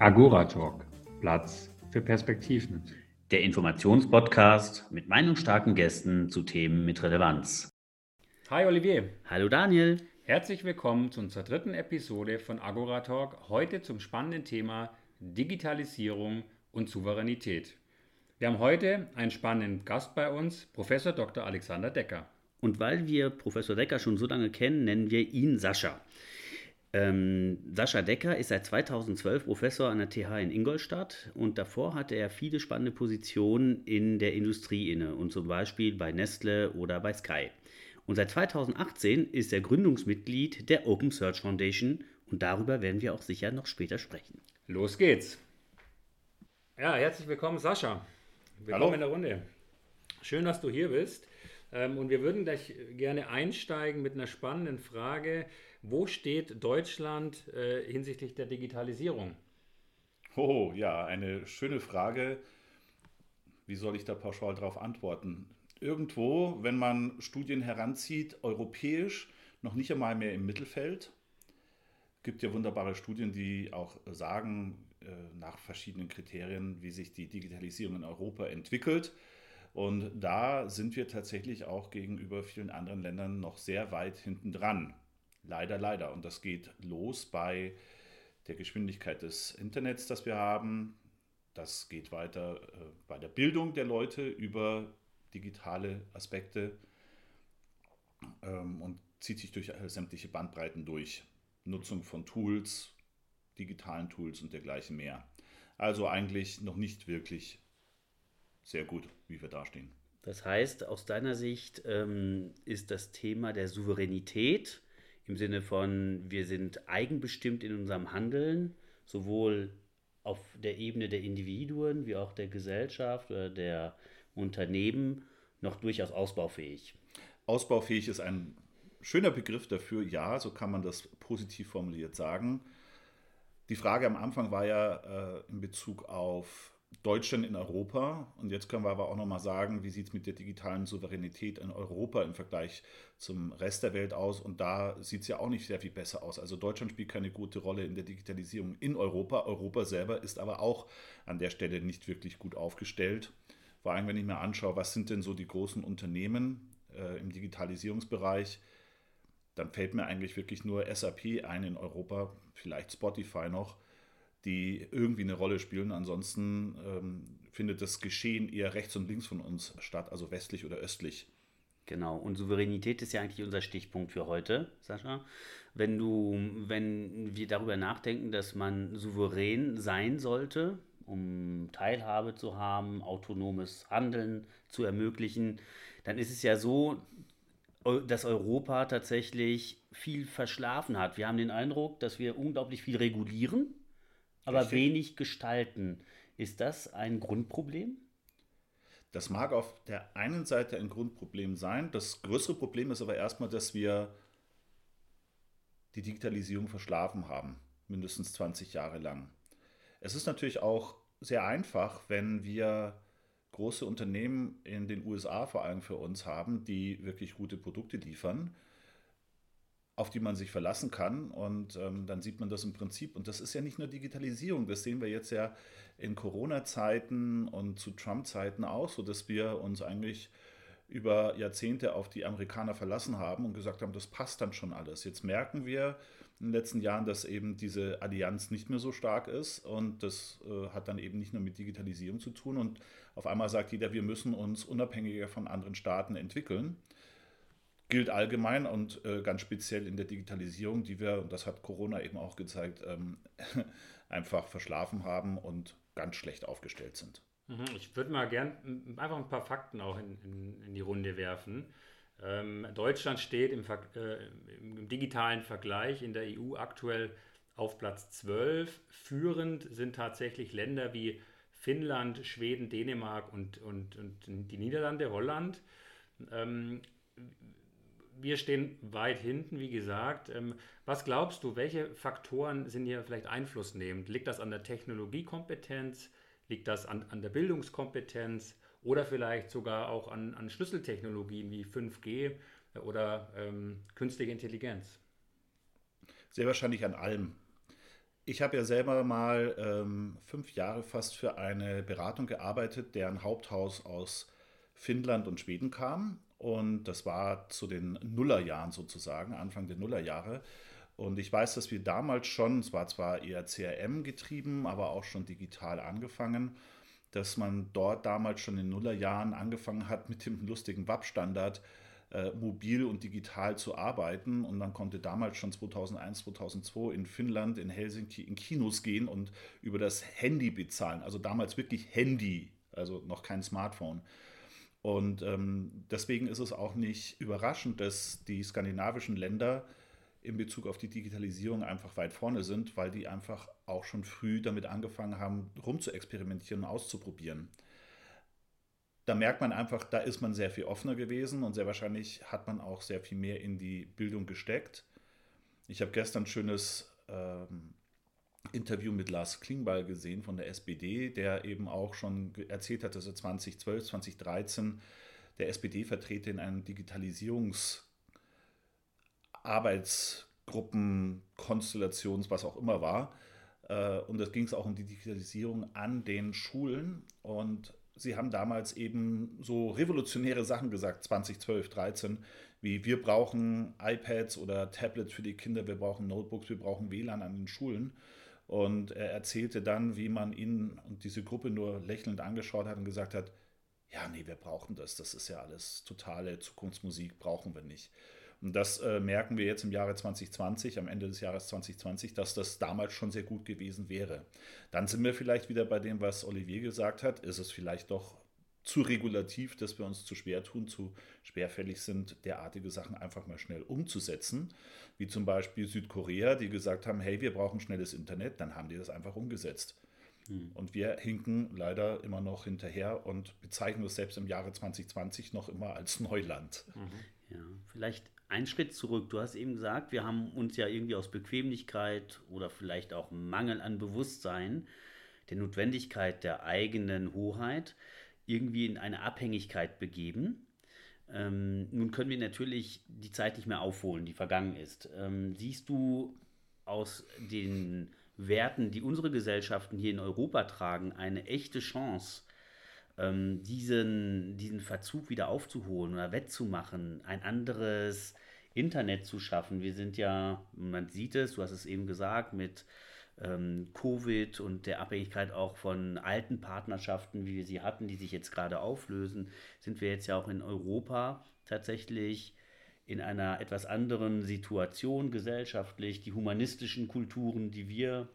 Agora Talk, Platz für Perspektiven. Der Informationspodcast mit meinungsstarken Gästen zu Themen mit Relevanz. Hi Olivier. Hallo Daniel. Herzlich willkommen zu unserer dritten Episode von Agora Talk. Heute zum spannenden Thema Digitalisierung und Souveränität. Wir haben heute einen spannenden Gast bei uns, Professor Dr. Alexander Decker. Und weil wir Professor Decker schon so lange kennen, nennen wir ihn Sascha. Ähm, Sascha Decker ist seit 2012 Professor an der TH in Ingolstadt und davor hatte er viele spannende Positionen in der Industrie inne und zum Beispiel bei Nestle oder bei Sky. Und seit 2018 ist er Gründungsmitglied der Open Search Foundation und darüber werden wir auch sicher noch später sprechen. Los geht's. Ja, herzlich willkommen, Sascha. Willkommen Hallo. in der Runde. Schön, dass du hier bist. Ähm, und wir würden gleich gerne einsteigen mit einer spannenden Frage. Wo steht Deutschland äh, hinsichtlich der Digitalisierung? Oh, ja, eine schöne Frage. Wie soll ich da pauschal darauf antworten? Irgendwo, wenn man Studien heranzieht, europäisch, noch nicht einmal mehr im Mittelfeld. Es gibt ja wunderbare Studien, die auch sagen, äh, nach verschiedenen Kriterien, wie sich die Digitalisierung in Europa entwickelt. Und da sind wir tatsächlich auch gegenüber vielen anderen Ländern noch sehr weit hinten dran. Leider, leider. Und das geht los bei der Geschwindigkeit des Internets, das wir haben. Das geht weiter äh, bei der Bildung der Leute über digitale Aspekte ähm, und zieht sich durch äh, sämtliche Bandbreiten durch. Nutzung von Tools, digitalen Tools und dergleichen mehr. Also eigentlich noch nicht wirklich sehr gut, wie wir dastehen. Das heißt, aus deiner Sicht ähm, ist das Thema der Souveränität im Sinne von, wir sind eigenbestimmt in unserem Handeln, sowohl auf der Ebene der Individuen wie auch der Gesellschaft oder der Unternehmen noch durchaus ausbaufähig. Ausbaufähig ist ein schöner Begriff dafür, ja, so kann man das positiv formuliert sagen. Die Frage am Anfang war ja äh, in Bezug auf Deutschland in Europa. Und jetzt können wir aber auch nochmal sagen, wie sieht es mit der digitalen Souveränität in Europa im Vergleich zum Rest der Welt aus? Und da sieht es ja auch nicht sehr viel besser aus. Also Deutschland spielt keine gute Rolle in der Digitalisierung in Europa. Europa selber ist aber auch an der Stelle nicht wirklich gut aufgestellt. Vor allem, wenn ich mir anschaue, was sind denn so die großen Unternehmen äh, im Digitalisierungsbereich, dann fällt mir eigentlich wirklich nur SAP ein in Europa, vielleicht Spotify noch die irgendwie eine Rolle spielen. Ansonsten ähm, findet das Geschehen eher rechts und links von uns statt, also westlich oder östlich. Genau, und Souveränität ist ja eigentlich unser Stichpunkt für heute, Sascha. Wenn du, wenn wir darüber nachdenken, dass man souverän sein sollte, um Teilhabe zu haben, autonomes Handeln zu ermöglichen, dann ist es ja so, dass Europa tatsächlich viel verschlafen hat. Wir haben den Eindruck, dass wir unglaublich viel regulieren, aber Richtig. wenig gestalten. Ist das ein Grundproblem? Das mag auf der einen Seite ein Grundproblem sein. Das größere Problem ist aber erstmal, dass wir die Digitalisierung verschlafen haben, mindestens 20 Jahre lang. Es ist natürlich auch sehr einfach, wenn wir große Unternehmen in den USA vor allem für uns haben, die wirklich gute Produkte liefern auf die man sich verlassen kann. Und ähm, dann sieht man das im Prinzip. Und das ist ja nicht nur Digitalisierung, das sehen wir jetzt ja in Corona-Zeiten und zu Trump-Zeiten auch so, dass wir uns eigentlich über Jahrzehnte auf die Amerikaner verlassen haben und gesagt haben, das passt dann schon alles. Jetzt merken wir in den letzten Jahren, dass eben diese Allianz nicht mehr so stark ist und das äh, hat dann eben nicht nur mit Digitalisierung zu tun und auf einmal sagt jeder, wir müssen uns unabhängiger von anderen Staaten entwickeln gilt allgemein und äh, ganz speziell in der Digitalisierung, die wir, und das hat Corona eben auch gezeigt, ähm, einfach verschlafen haben und ganz schlecht aufgestellt sind. Mhm, ich würde mal gern einfach ein paar Fakten auch in, in, in die Runde werfen. Ähm, Deutschland steht im, äh, im, digitalen Vergleich in der EU aktuell auf Platz 12. Führend sind tatsächlich Länder wie Finnland, Schweden, Dänemark und, und, und die Niederlande, Holland. Ähm, wir stehen weit hinten, wie gesagt. Ähm, was glaubst du, welche Faktoren sind hier vielleicht einflussnehmend? Liegt das an der Technologiekompetenz? Liegt das an, an der Bildungskompetenz? Oder vielleicht sogar auch an, an Schlüsseltechnologien wie 5G oder ähm, künstliche Intelligenz? Sehr wahrscheinlich an allem. ich habe ja selber mal ähm, fünf Jahre fast für eine Beratung gearbeitet, deren Haupthaus aus Finnland und Schweden kam. Und das war zu den Nullerjahren sozusagen, Anfang der Nullerjahre. Und ich weiß, dass wir damals schon, es war zwar eher CRM getrieben, aber auch schon digital angefangen, dass man dort damals schon in den Nullerjahren angefangen hat mit dem lustigen WAP-Standard äh, mobil und digital zu arbeiten. Und man konnte damals schon 2001, 2002 in Finnland, in Helsinki in Kinos gehen und über das Handy bezahlen. Also damals wirklich Handy, also noch kein Smartphone. Und ähm, deswegen ist es auch nicht überraschend, dass die skandinavischen Länder in Bezug auf die Digitalisierung einfach weit vorne sind, weil die einfach auch schon früh damit angefangen haben, rumzuexperimentieren und auszuprobieren. Da merkt man einfach, da ist man sehr viel offener gewesen und sehr wahrscheinlich hat man auch sehr viel mehr in die Bildung gesteckt. Ich habe gestern ein schönes ähm, Interview mit Lars Klingbeil gesehen von der SPD, der eben auch schon erzählt hat, dass er 2012, 2013 der SPD-Vertreter in einem Digitalisierungs- Arbeitsgruppen, Konstellations, was auch immer war. Äh, und es ging es auch um die Digitalisierung an den Schulen. Und sie haben damals eben so revolutionäre Sachen gesagt, 2012, 13, wie wir brauchen iPads oder Tablets für die Kinder, wir brauchen Notebooks, wir brauchen WLAN an den Schulen. Und er erzählte dann, wie man ihn und diese Gruppe nur lächelnd angeschaut hat und gesagt hat, ja, nee, wir brauchen das, das ist ja alles totale Zukunftsmusik, brauchen wir nicht. Und das äh, merken wir jetzt im Jahre 2020, am Ende des Jahres 2020, dass das damals schon sehr gut gewesen wäre. Dann sind wir vielleicht wieder bei dem, was Olivier gesagt hat. Ist es vielleicht doch zu regulativ, dass wir uns zu schwer tun, zu schwerfällig sind, derartige Sachen einfach mal schnell umzusetzen. Wie zum Beispiel Südkorea, die gesagt haben, hey, wir brauchen schnelles Internet, dann haben die das einfach umgesetzt. Hm. Und wir hinken leider immer noch hinterher und bezeichnen es selbst im Jahre 2020 noch immer als Neuland. Mhm. Ja, vielleicht ein Schritt zurück. Du hast eben gesagt, wir haben uns ja irgendwie aus Bequemlichkeit oder vielleicht auch Mangel an Bewusstsein der Notwendigkeit der eigenen Hoheit irgendwie in eine Abhängigkeit begeben. Ähm, nun können wir natürlich die Zeit nicht mehr aufholen, die vergangen ist. Ähm, siehst du aus den Werten, die unsere Gesellschaften hier in Europa tragen, eine echte Chance, ähm, diesen, diesen Verzug wieder aufzuholen oder wettzumachen, ein anderes Internet zu schaffen. Wir sind ja, man sieht es, du hast es eben gesagt, mit ähm, Covid und der Abhängigkeit auch von alten Partnerschaften, wie wir sie hatten, die sich jetzt gerade auflösen, sind wir jetzt ja auch in Europa tatsächlich in einer etwas anderen Situation gesellschaftlich. Die humanistischen Kulturen, die wir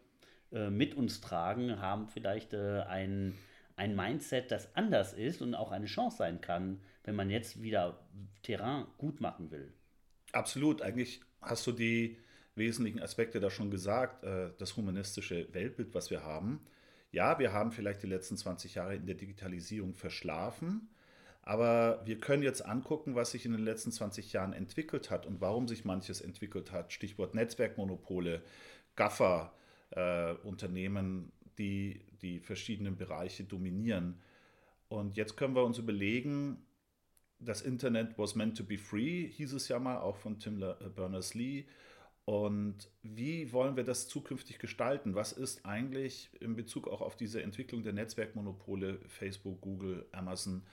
äh, mit uns tragen, haben vielleicht äh, ein ein Mindset, das anders ist und auch eine Chance sein kann, wenn man jetzt wieder Terrain gut machen will. Absolut. Eigentlich hast du die wesentlichen Aspekte da schon gesagt. Äh, das humanistische Weltbild, was wir haben. Ja, wir haben vielleicht die letzten 20 Jahre in der Digitalisierung verschlafen. Aber wir können jetzt angucken, was sich in den letzten 20 Jahren entwickelt hat und warum sich manches entwickelt hat. Stichwort Netzwerkmonopole, Gaffer, äh, Unternehmen, die die verschiedenen Bereiche dominieren. Und jetzt können wir uns überlegen, das Internet was meant to be free, hieß es ja mal, auch von Tim äh, Berners-Lee. Und wie wollen wir das zukünftig gestalten? Was ist eigentlich in Bezug auch auf diese Entwicklung der Netzwerkmonopole, Facebook, Google, Amazon,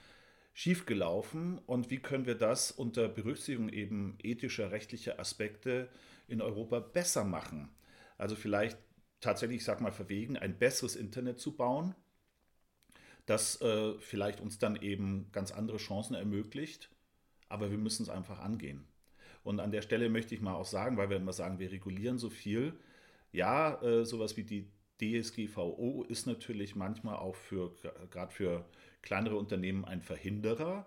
schiefgelaufen? Und wie können wir das unter Berücksichtigung eben ethischer, rechtlicher Aspekte in Europa besser machen? Also vielleicht tatsächlich, ich sag mal, verwegen, ein besseres Internet zu bauen, das äh, vielleicht uns dann eben ganz andere Chancen ermöglicht. Aber wir müssen es einfach angehen. Und an der Stelle möchte ich mal auch sagen, weil wir immer sagen, wir regulieren so viel. Ja, äh, sowas wie die DSGVO ist natürlich manchmal auch für gerade für kleinere Unternehmen ein Verhinderer.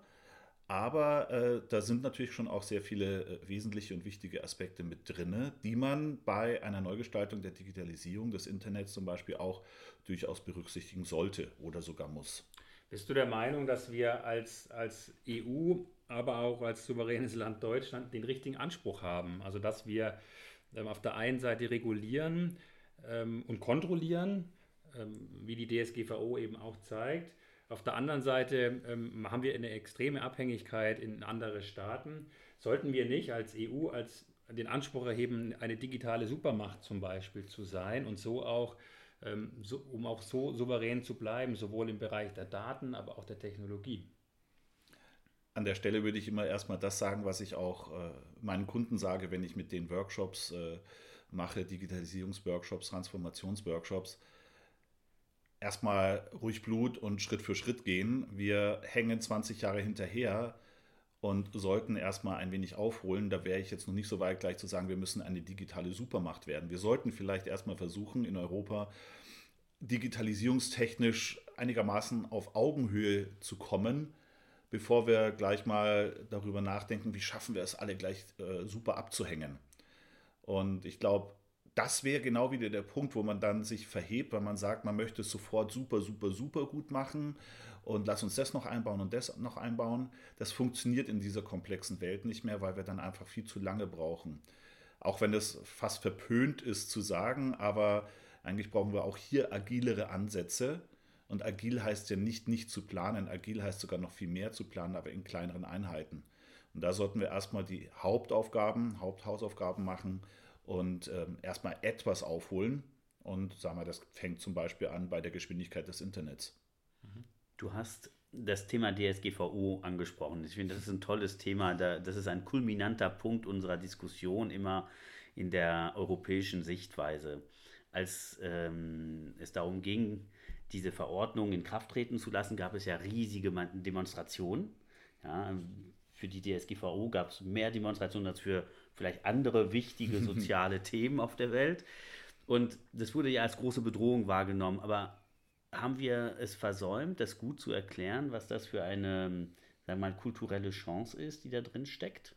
Aber äh, da sind natürlich schon auch sehr viele äh, wesentliche und wichtige Aspekte mit drin, die man bei einer Neugestaltung der Digitalisierung des Internets zum Beispiel auch durchaus berücksichtigen sollte oder sogar muss. Bist du der Meinung, dass wir als, als EU, aber auch als souveränes Land Deutschland den richtigen Anspruch haben? Also dass wir ähm, auf der einen Seite regulieren ähm, und kontrollieren, ähm, wie die DSGVO eben auch zeigt, auf der anderen Seite haben wir eine extreme Abhängigkeit in andere Staaten. Sollten wir nicht als EU, als den Anspruch erheben, eine digitale Supermacht zum Beispiel zu sein und so auch, ähm, so, um auch so souverän zu bleiben, sowohl im Bereich der Daten, aber auch der Technologie. An der Stelle würde ich immer erstmal das sagen, was ich auch äh, meinen Kunden sage, wenn ich mit den Workshops äh, mache, Digitalisierungsworkshops, Transformationsworkshops. Erstmal ruhig Blut und Schritt für Schritt gehen. Wir hängen 20 Jahre hinterher und sollten erstmal ein wenig aufholen. Da wäre ich jetzt noch nicht so weit, gleich zu sagen, wir müssen eine digitale Supermacht werden. Wir sollten vielleicht erstmal versuchen, in Europa digitalisierungstechnisch einigermaßen auf Augenhöhe zu kommen, bevor wir gleich mal darüber nachdenken, wie schaffen wir es alle gleich äh, super abzuhängen. Und ich glaube, das wäre genau wieder der Punkt, wo man dann sich verhebt, weil man sagt, man möchte es sofort super, super, super gut machen und lass uns das noch einbauen und das noch einbauen. Das funktioniert in dieser komplexen Welt nicht mehr, weil wir dann einfach viel zu lange brauchen. Auch wenn es fast verpönt ist zu sagen, aber eigentlich brauchen wir auch hier agilere Ansätze. Und agil heißt ja nicht nicht zu planen, agil heißt sogar noch viel mehr zu planen, aber in kleineren Einheiten. Und da sollten wir erstmal die Hauptaufgaben, Haupthausaufgaben machen und ähm, erstmal etwas aufholen. Und sagen wir, das fängt zum Beispiel an bei der Geschwindigkeit des Internets. Du hast das Thema DSGVO angesprochen. Ich finde, das ist ein tolles Thema. Das ist ein kulminanter Punkt unserer Diskussion immer in der europäischen Sichtweise. Als ähm, es darum ging, diese Verordnung in Kraft treten zu lassen, gab es ja riesige Demonstrationen. Ja, für die DSGVO gab es mehr Demonstrationen als für vielleicht andere wichtige soziale Themen auf der Welt. Und das wurde ja als große Bedrohung wahrgenommen. Aber haben wir es versäumt, das gut zu erklären, was das für eine, sagen wir mal, kulturelle Chance ist, die da drin steckt?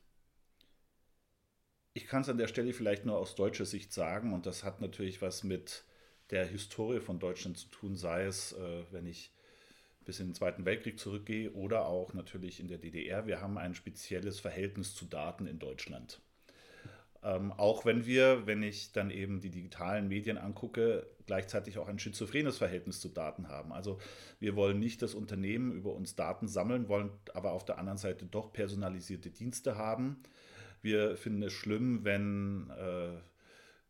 Ich kann es an der Stelle vielleicht nur aus deutscher Sicht sagen, und das hat natürlich was mit der Historie von Deutschland zu tun, sei es, äh, wenn ich bis in den Zweiten Weltkrieg zurückgehe oder auch natürlich in der DDR. Wir haben ein spezielles Verhältnis zu Daten in Deutschland. Ähm, auch wenn wir, wenn ich dann eben die digitalen Medien angucke, gleichzeitig auch ein schizophrenes Verhältnis zu Daten haben. Also wir wollen nicht das Unternehmen über uns Daten sammeln, wollen aber auf der anderen Seite doch personalisierte Dienste haben. Wir finden es schlimm, wenn äh,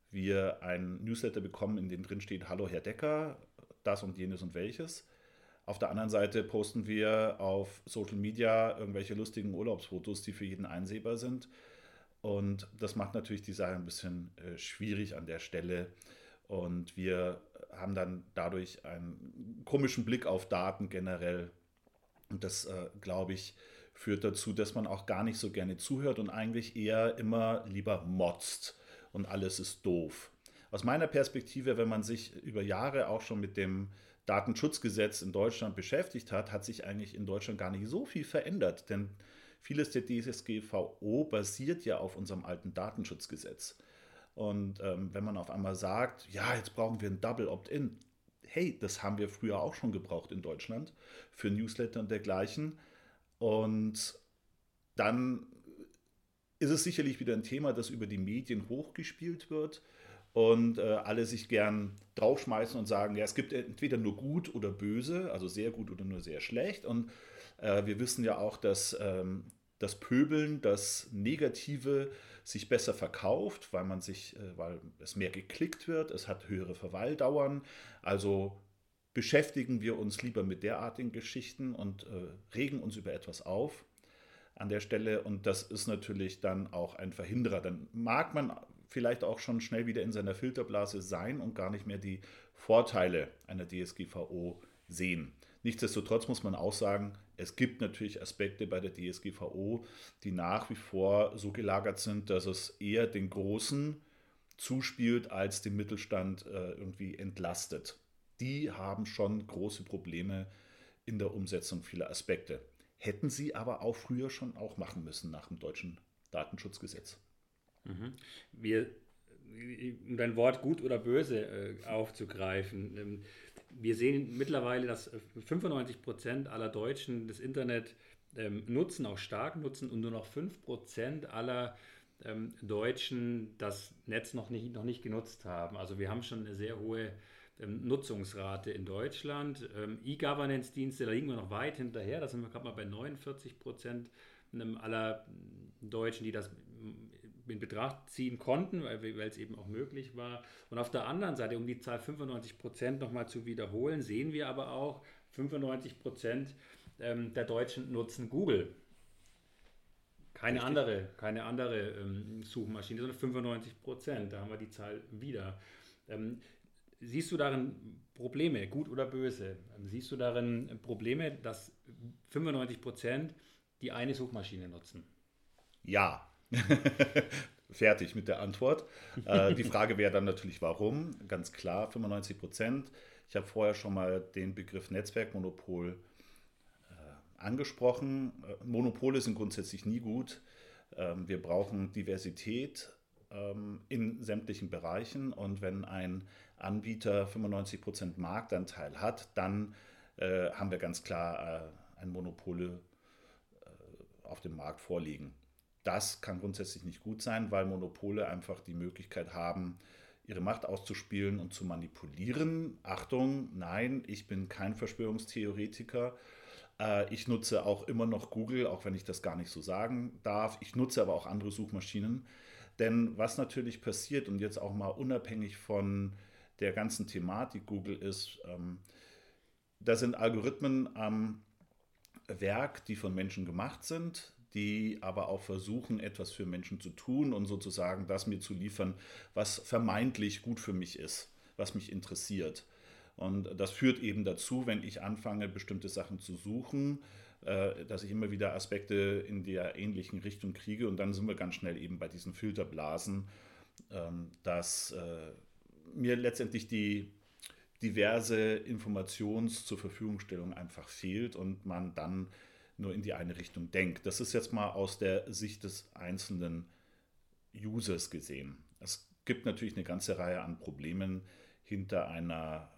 wir ein Newsletter bekommen, in dem drin steht, hallo Herr Decker, das und jenes und welches. Auf der anderen Seite posten wir auf Social Media irgendwelche lustigen Urlaubsfotos, die für jeden einsehbar sind. Und das macht natürlich die Sache ein bisschen äh, schwierig an der Stelle. Und wir haben dann dadurch einen komischen Blick auf Daten generell. Und das, äh, glaube ich, führt dazu, dass man auch gar nicht so gerne zuhört und eigentlich eher immer lieber motzt und alles ist doof. Aus meiner Perspektive, wenn man sich über Jahre auch schon mit dem Datenschutzgesetz in Deutschland beschäftigt hat, hat sich eigentlich in Deutschland gar nicht so viel verändert. Denn vieles der DSGVO basiert ja auf unserem alten Datenschutzgesetz. Und ähm, wenn man auf einmal sagt, ja, jetzt brauchen wir ein Double Opt-in, hey, das haben wir früher auch schon gebraucht in Deutschland für Newsletter und dergleichen. Und dann ist es sicherlich wieder ein Thema, das über die Medien hochgespielt wird und äh, alle sich gern draufschmeißen und sagen, ja, es gibt entweder nur gut oder böse, also sehr gut oder nur sehr schlecht. Und äh, wir wissen ja auch, dass ähm, das Pöbeln, das Negative sich besser verkauft, weil man sich, äh, weil es mehr geklickt wird, es hat höhere Verweildauern. Also beschäftigen wir uns lieber mit derartigen Geschichten und äh, regen uns über etwas auf an der Stelle. Und das ist natürlich dann auch ein Verhinderer. Dann mag man vielleicht auch schon schnell wieder in seiner Filterblase sein und gar nicht mehr die Vorteile einer DSGVO sehen. Nichtsdestotrotz muss man auch sagen, es gibt natürlich Aspekte bei der DSGVO, die nach wie vor so gelagert sind, dass es eher den Großen zuspielt, als den Mittelstand äh, irgendwie entlastet. Die haben schon große Probleme in der Umsetzung vieler Aspekte. Hätten sie aber auch früher schon auch machen müssen nach dem deutschen Datenschutzgesetz. Mhm. Wir, um dein Wort gut oder böse äh, aufzugreifen, ähm, wir sehen mittlerweile, dass 95 Prozent aller Deutschen das Internet ähm, nutzen, auch stark nutzen und nur noch 5 Prozent aller ähm, Deutschen das Netz noch nicht, noch nicht genutzt haben. Also wir haben schon eine sehr hohe ähm, Nutzungsrate in Deutschland. Ähm, E-Governance-Dienste, da liegen wir noch weit hinterher. Da sind wir gerade mal bei 49 Prozent ähm, aller Deutschen, die das in Betracht ziehen konnten, weil, es eben auch möglich war. Und auf der anderen Seite, um die Zahl 95 Prozent nochmal zu wiederholen, sehen wir aber auch, 95 Prozent ähm, der Deutschen nutzen Google. Keine Richtig. andere, keine andere ähm, Suchmaschine, sondern 95 Prozent. Da haben wir die Zahl wieder. Ähm, siehst du darin Probleme, gut oder böse? Ähm, siehst du darin Probleme, dass 95 Prozent die eine Suchmaschine nutzen? Ja. Fertig mit der Antwort. Äh, die Frage wäre dann natürlich, warum? Ganz klar, 95 Prozent. Ich habe vorher schon mal den Begriff Netzwerkmonopol äh, angesprochen. Äh, Monopole sind grundsätzlich nie gut. Ähm, wir brauchen Diversität ähm, in sämtlichen Bereichen und wenn ein Anbieter 95 Prozent Marktanteil hat, dann haben wir ganz klar ein Monopol äh, auf dem Markt vorliegen. Das kann grundsätzlich nicht gut sein, weil Monopole einfach die Möglichkeit haben, ihre Macht auszuspielen und zu manipulieren. Achtung, nein, ich bin kein Verschwörungstheoretiker. Äh, ich nutze auch immer noch Google, auch wenn ich das gar nicht so sagen darf. Ich nutze aber auch andere Suchmaschinen. Denn was natürlich passiert und jetzt auch mal unabhängig von der ganzen Thematik Google ist, ähm, da sind Algorithmen am Werk, die von Menschen gemacht sind, die aber auch versuchen, etwas für Menschen zu tun und sozusagen das mir zu liefern, was vermeintlich gut für mich ist, was mich interessiert. Und das führt eben dazu, wenn ich anfange, bestimmte Sachen zu suchen, äh, dass ich immer wieder Aspekte in der ähnlichen Richtung kriege und dann sind wir ganz schnell eben bei diesen Filterblasen, ähm, dass äh, mir letztendlich die diverse Informations- zur Verfügungstellung einfach fehlt und man dann nur in die eine Richtung denkt. Das ist jetzt mal aus der Sicht des einzelnen Users gesehen. Es gibt natürlich eine ganze Reihe an Problemen hinter einer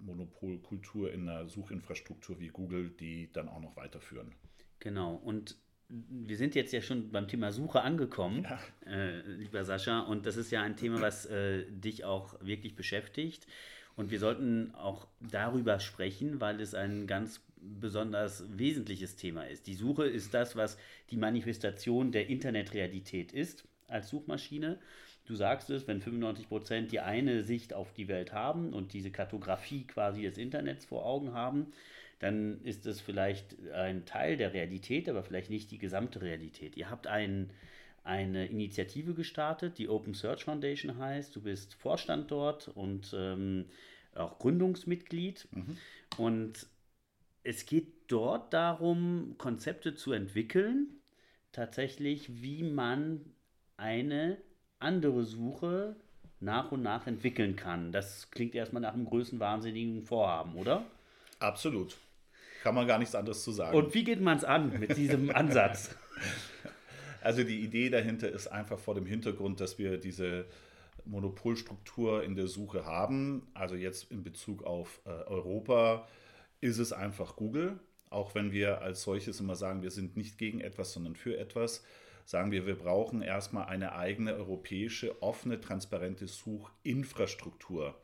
Monopolkultur in einer Suchinfrastruktur wie Google, die dann auch noch weiterführen. Genau. Und wir sind jetzt ja schon beim Thema Suche angekommen, ja. äh, lieber Sascha. Und das ist ja ein Thema, was äh, dich auch wirklich beschäftigt. Und wir sollten auch darüber sprechen, weil es ein ganz besonders wesentliches Thema ist. Die Suche ist das, was die Manifestation der Internetrealität ist als Suchmaschine. Du sagst es, wenn 95 Prozent die eine Sicht auf die Welt haben und diese Kartografie quasi des Internets vor Augen haben, dann ist es vielleicht ein Teil der Realität, aber vielleicht nicht die gesamte Realität. Ihr habt ein, eine Initiative gestartet, die Open Search Foundation heißt. Du bist Vorstand dort und ähm, auch Gründungsmitglied. Mhm. Und es geht dort darum, Konzepte zu entwickeln, tatsächlich, wie man eine andere Suche nach und nach entwickeln kann. Das klingt erstmal nach einem größenwahnsinnigen Vorhaben, oder? Absolut. Kann man gar nichts anderes zu sagen. Und wie geht man es an mit diesem Ansatz? Also die Idee dahinter ist einfach vor dem Hintergrund, dass wir diese Monopolstruktur in der Suche haben. Also jetzt in Bezug auf äh, Europa ist es einfach Google. Auch wenn wir als solches immer sagen, wir sind nicht gegen etwas, sondern für etwas sagen wir, wir brauchen erstmal eine eigene europäische, offene, transparente Suchinfrastruktur.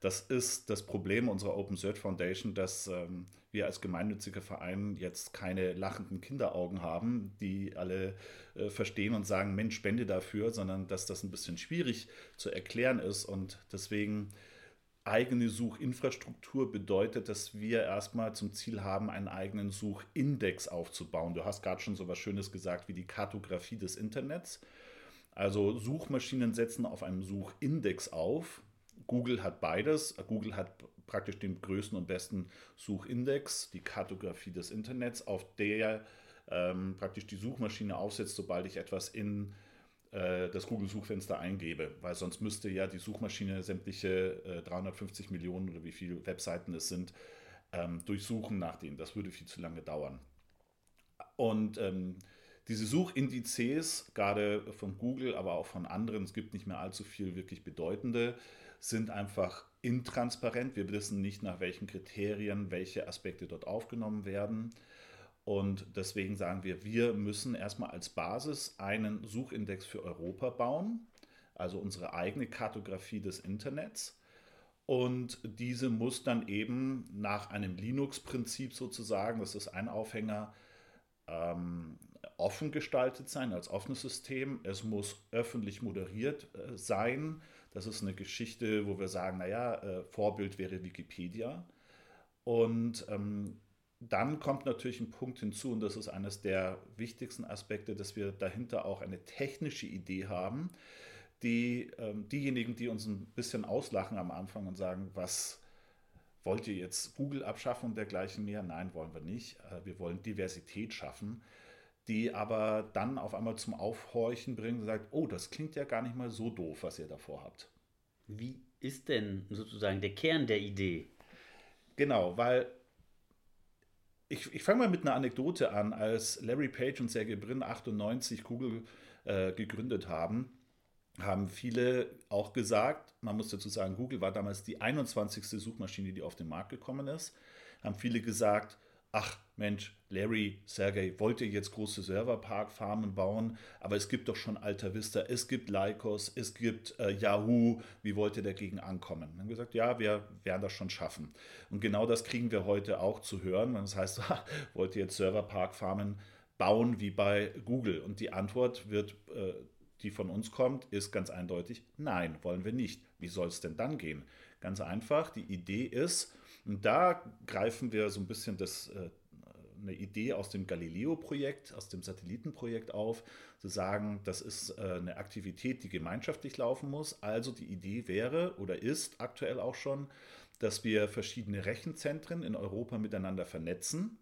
Das ist das Problem unserer Open Search Foundation, dass ähm, wir als gemeinnütziger Verein jetzt keine lachenden Kinderaugen haben, die alle äh, verstehen und sagen, Mensch, spende dafür, sondern dass das ein bisschen schwierig zu erklären ist. Und deswegen eigene Suchinfrastruktur bedeutet, dass wir erstmal zum Ziel haben, einen eigenen Suchindex aufzubauen. Du hast gerade schon so was Schönes gesagt wie die Kartografie des Internets. Also Suchmaschinen setzen auf einem Suchindex auf. Google hat beides. Google hat praktisch den größten und besten Suchindex, die Kartografie des Internets, auf der ähm, praktisch die Suchmaschine aufsetzt, sobald ich etwas in äh, das Google-Suchfenster eingebe, weil sonst müsste ja die Suchmaschine sämtliche äh, 350 Millionen oder wie viele Webseiten es sind, ähm, durchsuchen nach denen. Das würde viel zu lange dauern. Und ähm, diese Suchindizes, gerade von Google, aber auch von anderen, es gibt nicht mehr allzu viel wirklich bedeutende, sind einfach intransparent. Wir wissen nicht, nach welchen Kriterien welche Aspekte dort aufgenommen werden. Und deswegen sagen wir, wir müssen erstmal als Basis einen Suchindex für Europa bauen, also unsere eigene Kartografie des Internets. Und diese muss dann eben nach einem Linux-Prinzip sozusagen, das ist ein Aufhänger, ähm, offen gestaltet sein, als offenes System. Es muss öffentlich moderiert äh, sein. Das ist eine Geschichte, wo wir sagen, naja, äh, Vorbild wäre Wikipedia. Und ähm, dann kommt natürlich ein Punkt hinzu, und das ist eines der wichtigsten Aspekte, dass wir dahinter auch eine technische Idee haben, die ähm, diejenigen, die uns ein bisschen auslachen am Anfang und sagen, was wollt ihr jetzt Google abschaffen und dergleichen mehr? Nein, wollen wir nicht. Äh, wir wollen Diversität schaffen, die aber dann auf einmal zum Aufhorchen bringt und sagt, oh, das klingt ja gar nicht mal so doof, was ihr davor habt. Wie ist denn sozusagen der Kern der Idee? Genau, weil ich, ich fange mal mit einer Anekdote an. Als Larry Page und Sergey Brin 98 Google äh, gegründet haben, haben viele auch gesagt, man muss dazu sagen, Google war damals die 21. Suchmaschine, die auf den Markt gekommen ist, haben viele gesagt, ach Mensch, Larry, Sergey, wollt ihr jetzt große Serverparkfarmen bauen? Aber es gibt doch schon Alta Vista, es gibt Lycos, es gibt äh, Yahoo, wie wollt ihr dagegen ankommen? Wir haben gesagt, ja, wir werden das schon schaffen. Und genau das kriegen wir heute auch zu hören. Das heißt, wollt ihr jetzt Serverparkfarmen bauen wie bei Google? Und die Antwort wird äh, die von uns kommt, ist ganz eindeutig, nein, wollen wir nicht. Wie soll es denn dann gehen? Ganz einfach, die Idee ist, und da greifen wir so ein bisschen das, äh, eine Idee aus dem Galileo-Projekt, aus dem Satellitenprojekt auf, zu sagen, das ist äh, eine Aktivität, die gemeinschaftlich laufen muss. Also die Idee wäre oder ist aktuell auch schon, dass wir verschiedene Rechenzentren in Europa miteinander vernetzen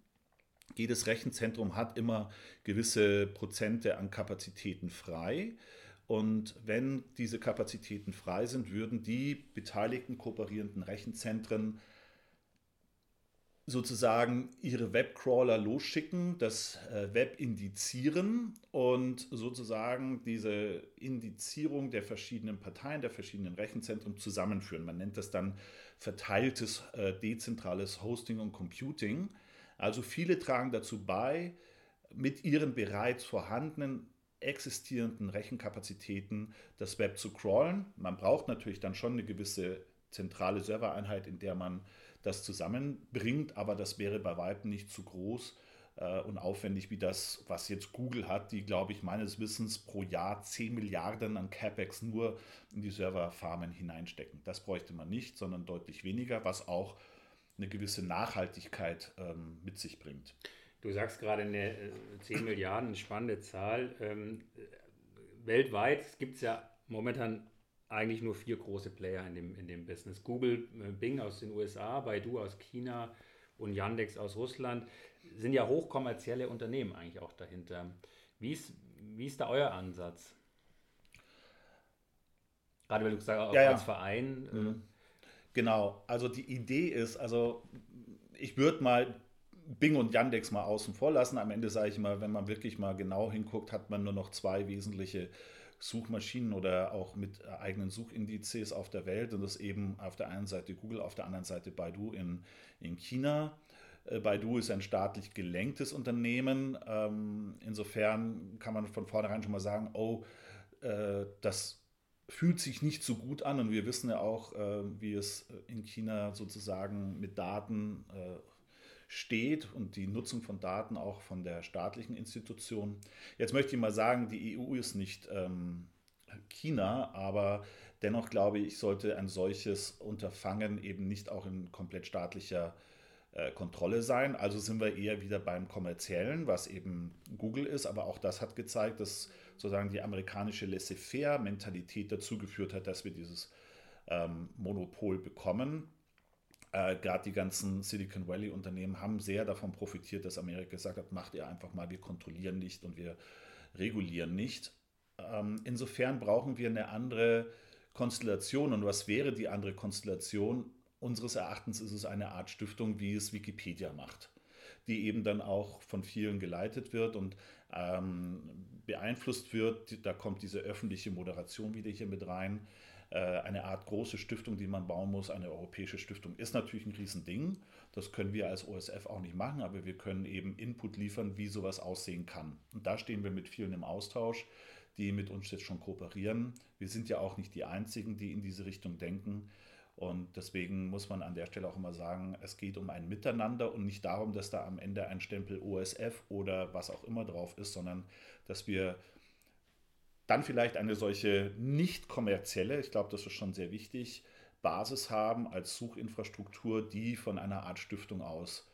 jedes Rechenzentrum hat immer gewisse Prozente an Kapazitäten frei. Und wenn diese Kapazitäten frei sind, würden die beteiligten kooperierenden Rechenzentren sozusagen ihre Webcrawler losschicken, das äh, Web indizieren und sozusagen diese Indizierung der verschiedenen Parteien, der verschiedenen Rechenzentren zusammenführen. Man nennt das dann verteiltes äh, dezentrales Hosting und Computing. Also viele tragen dazu bei, mit ihren bereits vorhandenen existierenden Rechenkapazitäten das Web zu crawlen. Man braucht natürlich dann schon eine gewisse zentrale Servereinheit, in der man das zusammenbringt, aber das wäre bei weitem nicht zu groß äh, und aufwendig wie das, was jetzt Google hat, die, glaube ich, meines Wissens pro Jahr 10 Milliarden an CapEx nur in die Serverfarmen hineinstecken. Das bräuchte man nicht, sondern deutlich weniger, was auch eine gewisse Nachhaltigkeit ähm, mit sich bringt. Du sagst gerade eine 10 äh, Milliarden, spannende Zahl. Ähm, weltweit gibt es ja momentan eigentlich nur vier große Player in dem, in dem Business. Google, äh, Bing aus den USA, Baidu aus China und Yandex aus Russland sind ja hochkommerzielle Unternehmen eigentlich auch dahinter. Wie ist, wie ist da euer Ansatz? Gerade weil du gesagt hast, ja, als Verein. Äh, mhm. Genau, also die Idee ist, also ich würde mal Bing und Yandex mal außen vor lassen. Am Ende sage ich mal, wenn man wirklich mal genau hinguckt, hat man nur noch zwei wesentliche Suchmaschinen oder auch mit eigenen Suchindizes auf der Welt. Und das eben auf der einen Seite Google, auf der anderen Seite Baidu in, in China. Äh, Baidu ist ein staatlich gelenktes Unternehmen. Ähm, insofern kann man von vornherein schon mal sagen, oh, äh, das fühlt sich nicht so gut an und wir wissen ja auch, äh, wie es in China sozusagen mit Daten äh, steht und die Nutzung von Daten auch von der staatlichen Institution. Jetzt möchte ich mal sagen, die EU ist nicht ähm, China, aber dennoch glaube ich, sollte ein solches Unterfangen eben nicht auch in komplett staatlicher äh, Kontrolle sein. Also sind wir eher wieder beim kommerziellen, was eben Google ist, aber auch das hat gezeigt, dass sozusagen die amerikanische Laissez-faire-Mentalität dazu geführt hat, dass wir dieses ähm, Monopol bekommen. Äh, Gerade die ganzen Silicon Valley-Unternehmen haben sehr davon profitiert, dass Amerika gesagt hat, macht ihr einfach mal, wir kontrollieren nicht und wir regulieren nicht. Ähm, insofern brauchen wir eine andere Konstellation. Und was wäre die andere Konstellation? Unseres Erachtens ist es eine Art Stiftung, wie es Wikipedia macht, die eben dann auch von vielen geleitet wird und ähm, beeinflusst wird. Da kommt diese öffentliche Moderation wieder hier mit rein. Äh, eine Art große Stiftung, die man bauen muss, eine europäische Stiftung, ist natürlich ein Riesending. Das können wir als OSF auch nicht machen, aber wir können eben Input liefern, wie sowas aussehen kann. Und da stehen wir mit vielen im Austausch, die mit uns jetzt schon kooperieren. Wir sind ja auch nicht die Einzigen, die in diese Richtung denken. Und deswegen muss man an der Stelle auch immer sagen, es geht um ein Miteinander und nicht darum, dass da am Ende ein Stempel OSF oder was auch immer drauf ist, sondern dass wir dann vielleicht eine solche nicht kommerzielle, ich glaube, das ist schon sehr wichtig, Basis haben als Suchinfrastruktur, die von einer Art Stiftung aus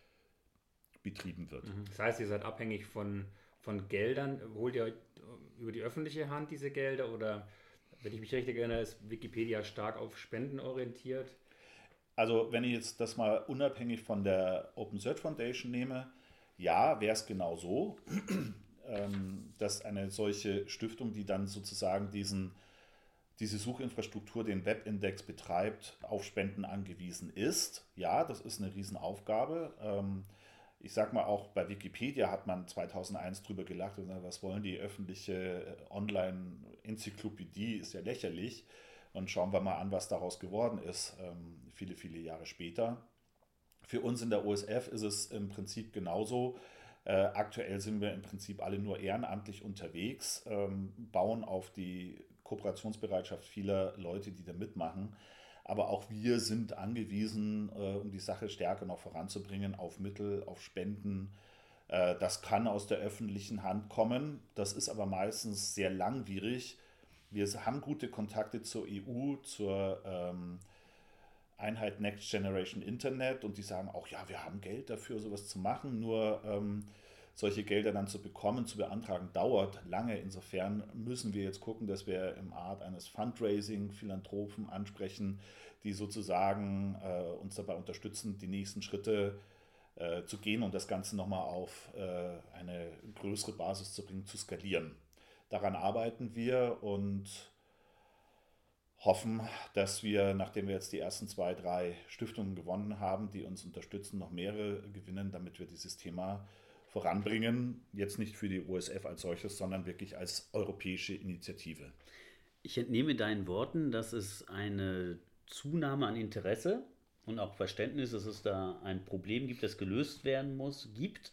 betrieben wird. Mhm. Das heißt, ihr seid abhängig von, von Geldern. Holt ihr über die öffentliche Hand diese Gelder oder wenn ich mich richtig erinnere, ist Wikipedia stark auf Spenden orientiert. Also wenn ich jetzt das mal unabhängig von der Open Search Foundation nehme, ja, wäre es genau so, dass eine solche Stiftung, die dann sozusagen diesen, diese Suchinfrastruktur, den Webindex betreibt, auf Spenden angewiesen ist. Ja, das ist eine Riesenaufgabe. Ähm, ich sag mal, auch bei Wikipedia hat man 2001 drüber gelacht und gesagt, was wollen die öffentliche äh, Online-Enzyklopädie, ist ja lächerlich. Und schauen wir mal an, was daraus geworden ist, ähm, viele, viele Jahre später. Für uns in der OSF ist es im Prinzip genauso. Äh, aktuell sind wir im Prinzip alle nur ehrenamtlich unterwegs, ähm, bauen auf die Kooperationsbereitschaft vieler Leute, die da mitmachen. Aber auch wir sind angewiesen, äh, um die Sache stärker noch voranzubringen, auf Mittel, auf Spenden. Äh, das kann aus der öffentlichen Hand kommen. Das ist aber meistens sehr langwierig. Wir haben gute Kontakte zur EU, zur ähm, Einheit Next Generation Internet und die sagen auch, ja, wir haben Geld dafür, sowas zu machen. Nur ähm, solche Gelder dann zu bekommen, zu beantragen, dauert lange. Insofern müssen wir jetzt gucken, dass wir im Art eines Fundraising Philanthropen ansprechen, die sozusagen äh, uns dabei unterstützen, die nächsten Schritte äh, zu gehen und das Ganze nochmal auf äh, eine größere Basis zu bringen, zu skalieren. Daran arbeiten wir und hoffen, dass wir, nachdem wir jetzt die ersten zwei, drei Stiftungen gewonnen haben, die uns unterstützen, noch mehrere gewinnen, damit wir dieses Thema voranbringen. Jetzt nicht für die OSF als solches, sondern wirklich als europäische Initiative. Ich entnehme deinen Worten, dass es eine Zunahme an Interesse und auch Verständnis, dass es da ein Problem gibt, das gelöst werden muss, gibt.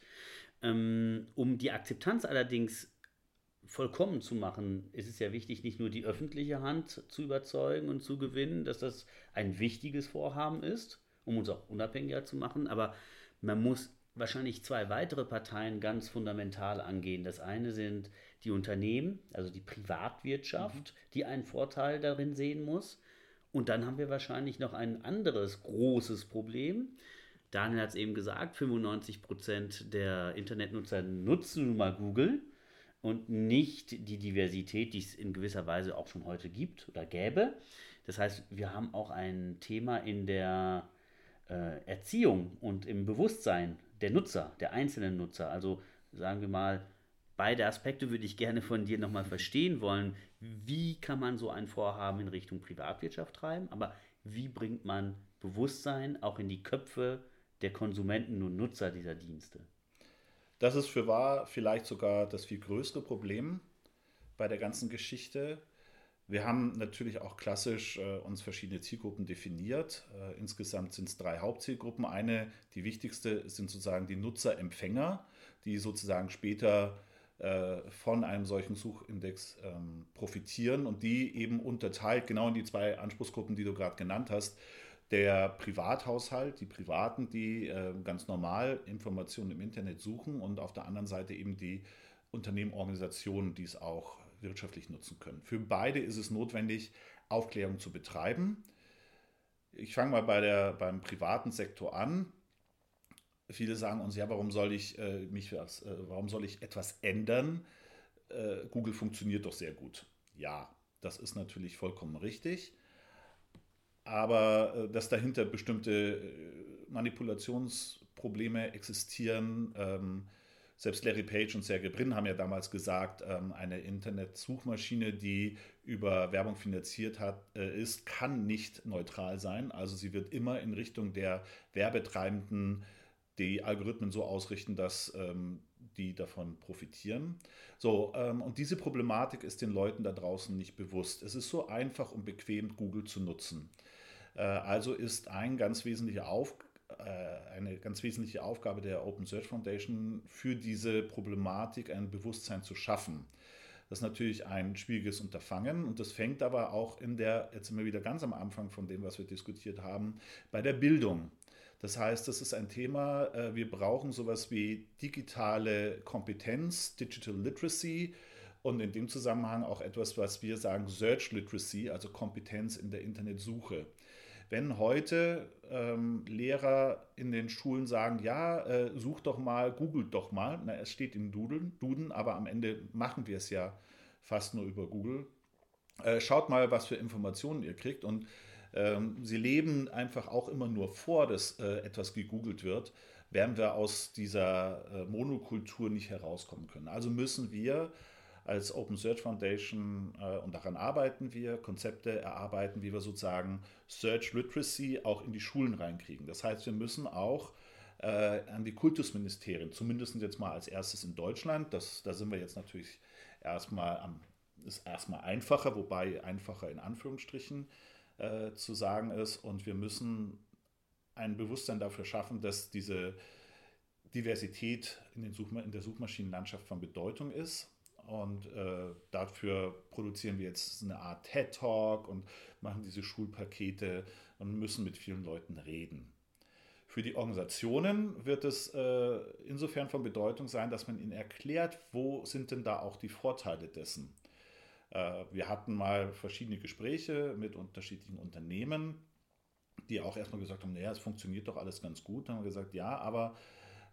Ähm, um die Akzeptanz allerdings vollkommen zu machen, ist es ja wichtig, nicht nur die öffentliche Hand zu überzeugen und zu gewinnen, dass das ein wichtiges Vorhaben ist, um uns auch unabhängiger zu machen, aber man muss wahrscheinlich zwei weitere Parteien ganz fundamental angehen. Das eine sind die Unternehmen, also die Privatwirtschaft, mhm. die einen Vorteil darin sehen muss. Und dann haben wir wahrscheinlich noch ein anderes großes Problem. Daniel hat es eben gesagt, 95 Prozent der Internetnutzer nutzen nun mal Google und nicht die Diversität, die es in gewisser Weise auch schon heute gibt oder gäbe. Das heißt, wir haben auch ein Thema in der äh, Erziehung und im Bewusstsein der Nutzer, der einzelnen Nutzer. Also sagen wir mal, beide Aspekte würde ich gerne von dir nochmal verstehen wollen. Wie kann man so ein Vorhaben in Richtung Privatwirtschaft treiben, aber wie bringt man Bewusstsein auch in die Köpfe der Konsumenten und Nutzer dieser Dienste? Das ist für wahr vielleicht sogar das viel größere Problem bei der ganzen Geschichte. Wir haben natürlich auch klassisch äh, uns verschiedene Zielgruppen definiert. Äh, insgesamt sind es drei Hauptzielgruppen. Eine, die wichtigste, sind sozusagen die Nutzerempfänger, die sozusagen später äh, von einem solchen Suchindex ähm, profitieren und die eben unterteilt genau in die zwei Anspruchsgruppen, die du gerade genannt hast. Der Privathaushalt, die Privaten, die äh, ganz normal Informationen im Internet suchen und auf der anderen Seite eben die Unternehmen, Organisationen, die es auch wirtschaftlich nutzen können. Für beide ist es notwendig, Aufklärung zu betreiben. Ich fange mal bei der, beim privaten Sektor an. Viele sagen uns, ja, warum soll ich, äh, mich, äh, warum soll ich etwas ändern? Äh, Google funktioniert doch sehr gut. Ja, das ist natürlich vollkommen richtig. Aber äh, dass dahinter bestimmte äh, Manipulationsprobleme existieren, ähm, selbst Larry Page und Sergey Brin haben ja damals gesagt, ähm, eine Internetsuchmaschine, die über Werbung finanziert hat, äh, ist, kann nicht neutral sein. Also sie wird immer in Richtung der Werbetreibenden die Algorithmen so ausrichten, dass ähm, die davon profitieren. So, ähm, und diese Problematik ist den Leuten da draußen nicht bewusst. Es ist so einfach und bequem, Google zu nutzen. Äh, also ist ein ganz wesentlicher Aufgabe, äh, eine ganz wesentliche Aufgabe der Open Search Foundation, für diese Problematik ein Bewusstsein zu schaffen. Das ist natürlich ein schwieriges Unterfangen und das fängt aber auch in der, jetzt sind wir wieder ganz am Anfang von dem, was wir diskutiert haben, bei der Bildung. Das heißt, das ist ein Thema, äh, wir brauchen sowas wie digitale Kompetenz, Digital Literacy und in dem Zusammenhang auch etwas, was wir sagen, Search Literacy, also Kompetenz in der Internetsuche. Wenn heute ähm, Lehrer in den Schulen sagen, ja, äh, such doch mal, googelt doch mal, na, es steht im Duden, Duden, aber am Ende machen wir es ja fast nur über Google. Äh, schaut mal, was für Informationen ihr kriegt und sie leben einfach auch immer nur vor, dass äh, etwas gegoogelt wird, werden wir aus dieser äh, Monokultur nicht herauskommen können. Also müssen wir als Open Search Foundation, äh, und daran arbeiten wir, Konzepte erarbeiten, wie wir sozusagen Search Literacy auch in die Schulen reinkriegen. Das heißt, wir müssen auch äh, an die Kultusministerien, zumindest jetzt mal als erstes in Deutschland, das, da sind wir jetzt natürlich erstmal am, ist erstmal einfacher, wobei einfacher in Anführungsstrichen äh, zu sagen ist. Und wir müssen ein Bewusstsein dafür schaffen, dass diese Diversität in, den Suchma in der Suchmaschinenlandschaft von Bedeutung ist und äh, dafür produzieren wir jetzt eine Art TED Talk und machen diese Schulpakete und müssen mit vielen Leuten reden. Für die Organisationen wird es äh, insofern von Bedeutung sein, dass man ihnen erklärt, wo sind denn da auch die Vorteile dessen. Äh, wir hatten mal verschiedene Gespräche mit unterschiedlichen Unternehmen, die auch erstmal gesagt haben, naja, es funktioniert doch alles ganz gut. Dann haben wir gesagt, ja, aber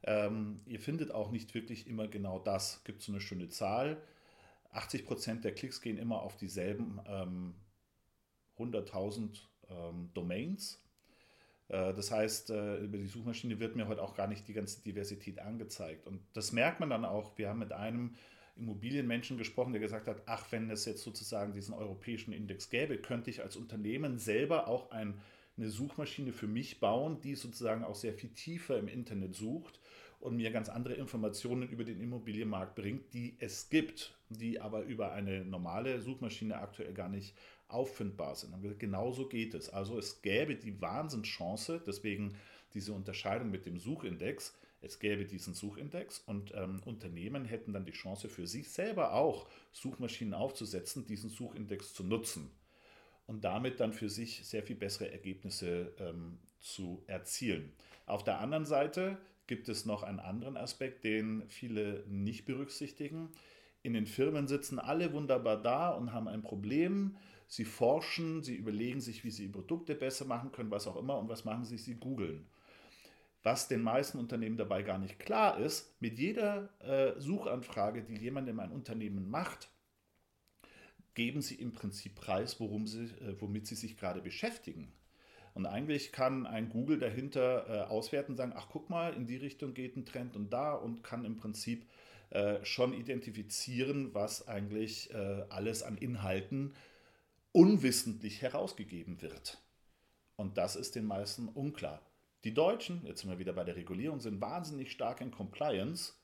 ähm, ihr findet auch nicht wirklich immer genau das. Gibt so eine schöne Zahl. 80 Prozent der Klicks gehen immer auf dieselben ähm, 100.000 ähm, Domains. Äh, das heißt, äh, über die Suchmaschine wird mir heute auch gar nicht die ganze Diversität angezeigt. Und das merkt man dann auch. Wir haben mit einem Immobilienmenschen gesprochen, der gesagt hat, ach, wenn es jetzt sozusagen diesen europäischen Index gäbe, könnte ich als Unternehmen selber auch ein, eine Suchmaschine für mich bauen, die sozusagen auch sehr viel tiefer im Internet sucht und mir ganz andere Informationen über den Immobilienmarkt bringt, die es gibt, die aber über eine normale Suchmaschine aktuell gar nicht auffindbar sind. Und genauso geht es. Also es gäbe die Wahnsinnschance, deswegen diese Unterscheidung mit dem Suchindex, es gäbe diesen Suchindex und ähm, Unternehmen hätten dann die Chance für sich selber auch Suchmaschinen aufzusetzen, diesen Suchindex zu nutzen und damit dann für sich sehr viel bessere Ergebnisse ähm, zu erzielen. Auf der anderen Seite gibt es noch einen anderen Aspekt, den viele nicht berücksichtigen. In den Firmen sitzen alle wunderbar da und haben ein Problem. Sie forschen, sie überlegen sich, wie sie Produkte besser machen können, was auch immer. Und was machen sie? Sie googeln. Was den meisten Unternehmen dabei gar nicht klar ist, mit jeder äh, Suchanfrage, die jemand in ein Unternehmen macht, geben sie im Prinzip preis, worum sie, äh, womit sie sich gerade beschäftigen. Und eigentlich kann ein Google dahinter äh, auswerten sagen, ach guck mal, in die Richtung geht ein Trend und da und kann im Prinzip äh, schon identifizieren, was eigentlich äh, alles an Inhalten unwissentlich herausgegeben wird. Und das ist den meisten unklar. Die Deutschen, jetzt sind wir wieder bei der Regulierung, sind wahnsinnig stark in Compliance,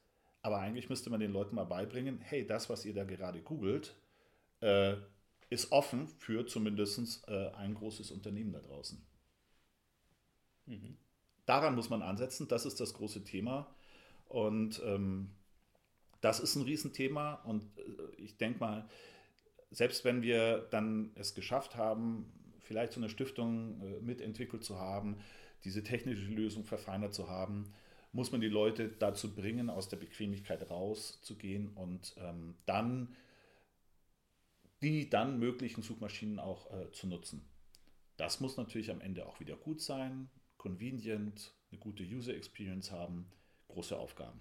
aber eigentlich müsste man den Leuten mal beibringen, hey, das, was ihr da gerade googelt, äh, ist offen für zumindest äh, ein großes Unternehmen da draußen. Mhm. Daran muss man ansetzen, das ist das große Thema. Und ähm, das ist ein Riesenthema. Und äh, ich denke mal, selbst wenn wir dann es geschafft haben, vielleicht so eine Stiftung äh, mitentwickelt zu haben, diese technische Lösung verfeinert zu haben, muss man die Leute dazu bringen, aus der Bequemlichkeit rauszugehen und ähm, dann die dann möglichen Suchmaschinen auch äh, zu nutzen. Das muss natürlich am Ende auch wieder gut sein convenient, eine gute User Experience haben, große Aufgaben.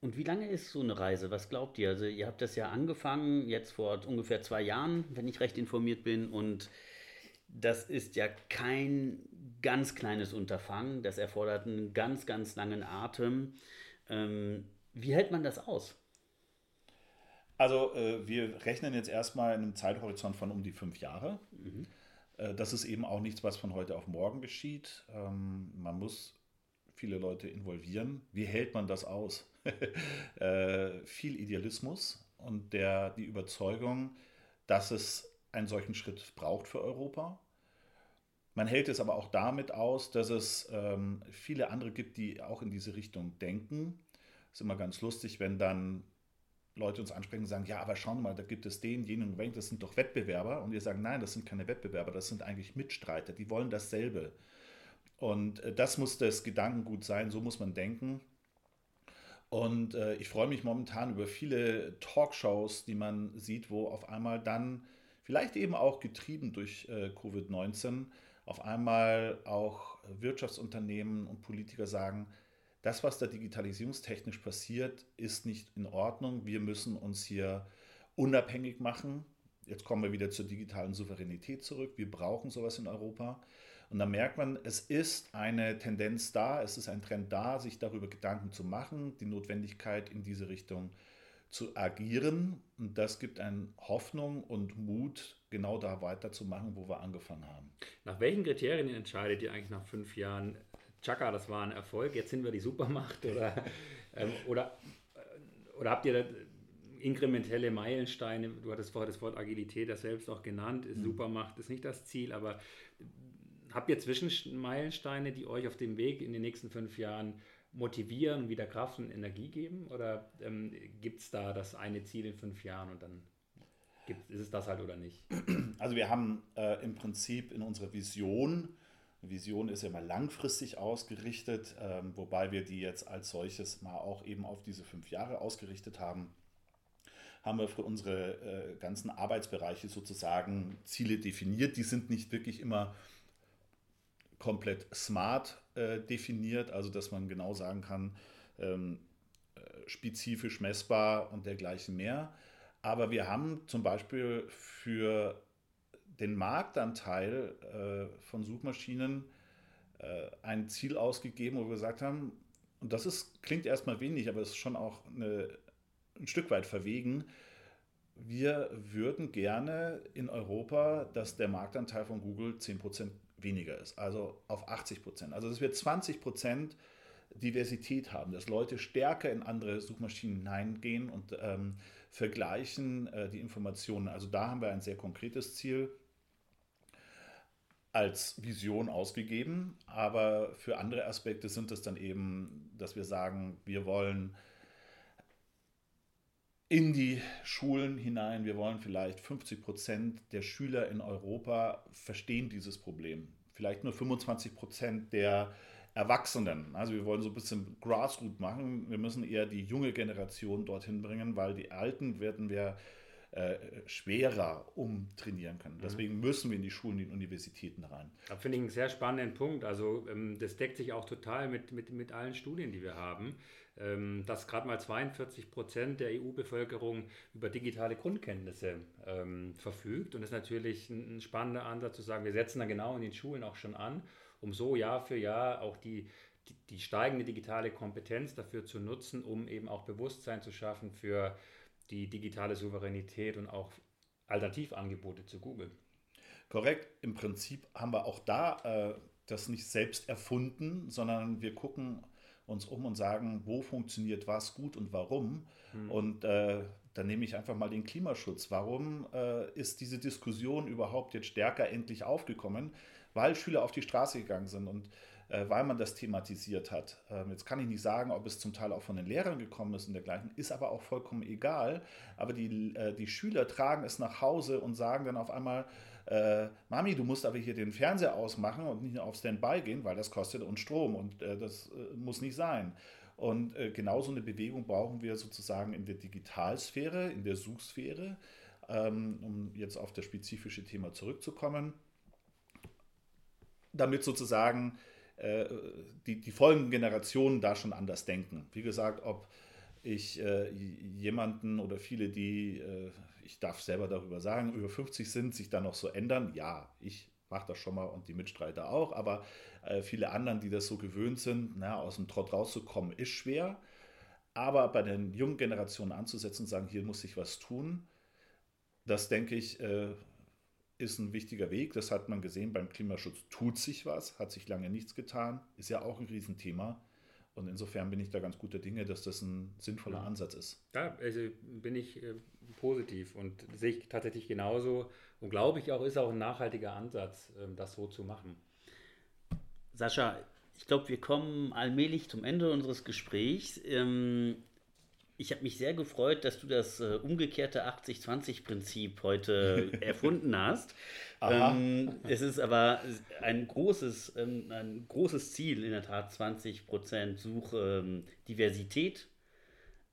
Und wie lange ist so eine Reise? Was glaubt ihr? Also ihr habt das ja angefangen, jetzt vor ungefähr zwei Jahren, wenn ich recht informiert bin. Und das ist ja kein ganz kleines Unterfangen. Das erfordert einen ganz, ganz langen Atem. Ähm, wie hält man das aus? Also äh, wir rechnen jetzt erstmal in einem Zeithorizont von um die fünf Jahre. Mhm. Äh, das ist eben auch nichts, was von heute auf morgen geschieht. Ähm, man muss viele Leute involvieren. Wie hält man das aus? Äh, viel Idealismus und der, die Überzeugung, dass es einen solchen Schritt braucht für Europa. Man hält es aber auch damit aus, dass es ähm, viele andere gibt, die auch in diese Richtung denken. Es ist immer ganz lustig, wenn dann Leute uns ansprechen und sagen, ja, aber schauen mal, da gibt es den, jenen und das sind doch Wettbewerber. Und wir sagen, nein, das sind keine Wettbewerber, das sind eigentlich Mitstreiter, die wollen dasselbe. Und äh, das muss das Gedankengut sein, so muss man denken. Und äh, ich freue mich momentan über viele Talkshows, die man sieht, wo auf einmal dann, vielleicht eben auch getrieben durch äh, Covid-19, auf einmal auch Wirtschaftsunternehmen und Politiker sagen, das, was da digitalisierungstechnisch passiert, ist nicht in Ordnung. Wir müssen uns hier unabhängig machen. Jetzt kommen wir wieder zur digitalen Souveränität zurück. Wir brauchen sowas in Europa. Und da merkt man, es ist eine Tendenz da, es ist ein Trend da, sich darüber Gedanken zu machen, die Notwendigkeit in diese Richtung zu agieren. Und das gibt eine Hoffnung und Mut, genau da weiterzumachen, wo wir angefangen haben. Nach welchen Kriterien entscheidet ihr eigentlich nach fünf Jahren, Chaka, das war ein Erfolg, jetzt sind wir die Supermacht oder, ähm, oder, oder habt ihr inkrementelle Meilensteine, du hattest vorher das Wort Agilität das selbst auch genannt, ist mhm. Supermacht ist nicht das Ziel, aber habt ihr Zwischenmeilensteine, die euch auf dem Weg in den nächsten fünf Jahren motivieren, wieder Kraft und Energie geben? Oder ähm, gibt es da das eine Ziel in fünf Jahren und dann gibt, ist es das halt oder nicht? Also wir haben äh, im Prinzip in unserer Vision Vision ist ja mal langfristig ausgerichtet, ähm, wobei wir die jetzt als solches mal auch eben auf diese fünf Jahre ausgerichtet haben. Haben wir für unsere äh, ganzen Arbeitsbereiche sozusagen Ziele definiert. Die sind nicht wirklich immer komplett smart äh, definiert, also dass man genau sagen kann, ähm, äh, spezifisch messbar und dergleichen mehr. Aber wir haben zum Beispiel für den Marktanteil äh, von Suchmaschinen äh, ein Ziel ausgegeben, wo wir gesagt haben, und das ist, klingt erstmal wenig, aber es ist schon auch eine, ein Stück weit verwegen. Wir würden gerne in Europa, dass der Marktanteil von Google 10% weniger ist, also auf 80%. Also dass wir 20% Diversität haben, dass Leute stärker in andere Suchmaschinen hineingehen und ähm, vergleichen äh, die Informationen. Also da haben wir ein sehr konkretes Ziel als Vision ausgegeben, aber für andere Aspekte sind es dann eben, dass wir sagen, wir wollen in die Schulen hinein, wir wollen vielleicht 50 Prozent der Schüler in Europa verstehen dieses Problem. Vielleicht nur 25 Prozent der Erwachsenen. Also wir wollen so ein bisschen Grassroot machen. Wir müssen eher die junge Generation dorthin bringen, weil die Alten werden wir äh, schwerer umtrainieren können. Mhm. Deswegen müssen wir in die Schulen, in die Universitäten rein. Da finde ich einen sehr spannenden Punkt. Also ähm, das deckt sich auch total mit, mit, mit allen Studien, die wir haben, ähm, dass gerade mal 42 Prozent der EU-Bevölkerung über digitale Grundkenntnisse ähm, verfügt. Und das ist natürlich ein, ein spannender Ansatz zu sagen, wir setzen da genau in den Schulen auch schon an, um so Jahr für Jahr auch die die, die, steigende digitale Kompetenz dafür zu nutzen, um eben auch Bewusstsein zu schaffen für die digitale Souveränität und auch Alternativangebote zu Google. Korrekt. Im Prinzip haben wir auch da äh, das nicht selbst erfunden, sondern wir gucken uns um und sagen, wo funktioniert was gut und warum. Hm. Und äh, dann nehme ich einfach mal den Klimaschutz. Warum äh, ist diese Diskussion überhaupt jetzt stärker endlich aufgekommen? Weil Schüler auf die Straße gegangen sind und äh, weil man das thematisiert hat. Ähm, jetzt kann ich nicht sagen, ob es zum Teil auch von den Lehrern gekommen ist und dergleichen, ist aber auch vollkommen egal. Aber die, äh, die Schüler tragen es nach Hause und sagen dann auf einmal, äh, Mami, du musst aber hier den Fernseher ausmachen und nicht auf Standby gehen, weil das kostet uns Strom und äh, das äh, muss nicht sein. Und äh, genau so eine Bewegung brauchen wir sozusagen in der Digitalsphäre, in der Suchsphäre, ähm, um jetzt auf das spezifische Thema zurückzukommen, damit sozusagen äh, die, die folgenden Generationen da schon anders denken. Wie gesagt, ob ich äh, jemanden oder viele, die, äh, ich darf selber darüber sagen, über 50 sind, sich da noch so ändern, ja, ich mache das schon mal und die Mitstreiter auch, aber äh, viele anderen, die das so gewöhnt sind, na, aus dem Trott rauszukommen, ist schwer. Aber bei den jungen Generationen anzusetzen und sagen, hier muss sich was tun, das denke ich, äh, ist ein wichtiger Weg. Das hat man gesehen beim Klimaschutz. Tut sich was, hat sich lange nichts getan, ist ja auch ein Riesenthema. Und insofern bin ich da ganz guter Dinge, dass das ein sinnvoller ja. Ansatz ist. Ja, also bin ich äh, positiv und sehe ich tatsächlich genauso und glaube ich auch, ist auch ein nachhaltiger Ansatz, äh, das so zu machen. Sascha, ich glaube, wir kommen allmählich zum Ende unseres Gesprächs. Ähm, ich habe mich sehr gefreut, dass du das äh, umgekehrte 80-20-Prinzip heute erfunden hast. Ähm, es ist aber ein großes, ähm, ein großes Ziel, in der Tat 20% Suche, ähm,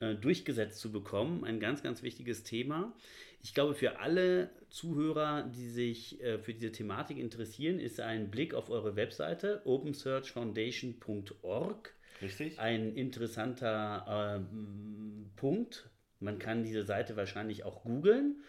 äh, durchgesetzt zu bekommen. Ein ganz, ganz wichtiges Thema. Ich glaube, für alle Zuhörer, die sich äh, für diese Thematik interessieren, ist ein Blick auf eure Webseite opensearchfoundation.org Richtig. ein interessanter äh, Punkt. Man kann diese Seite wahrscheinlich auch googeln.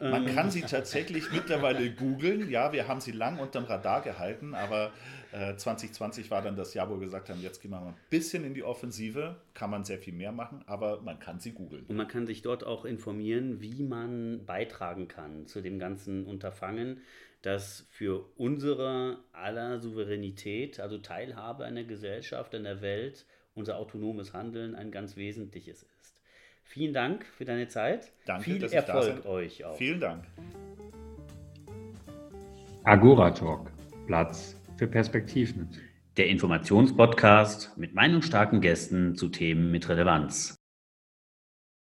Man kann sie tatsächlich mittlerweile googeln. Ja, wir haben sie lang unterm Radar gehalten, aber äh, 2020 war dann das Jahr, wo wir gesagt haben, jetzt gehen wir mal ein bisschen in die Offensive. Kann man sehr viel mehr machen, aber man kann sie googeln. Und man kann sich dort auch informieren, wie man beitragen kann zu dem ganzen Unterfangen, das für unsere aller Souveränität, also Teilhabe an der Gesellschaft, an der Welt, unser autonomes Handeln ein ganz wesentliches ist. Vielen Dank für deine Zeit. Danke, Viel dass ich da Erfolg euch auch. Vielen Dank. Agora Talk, Platz für Perspektiven. Der Informationspodcast mit meinungsstarken Gästen zu Themen mit Relevanz.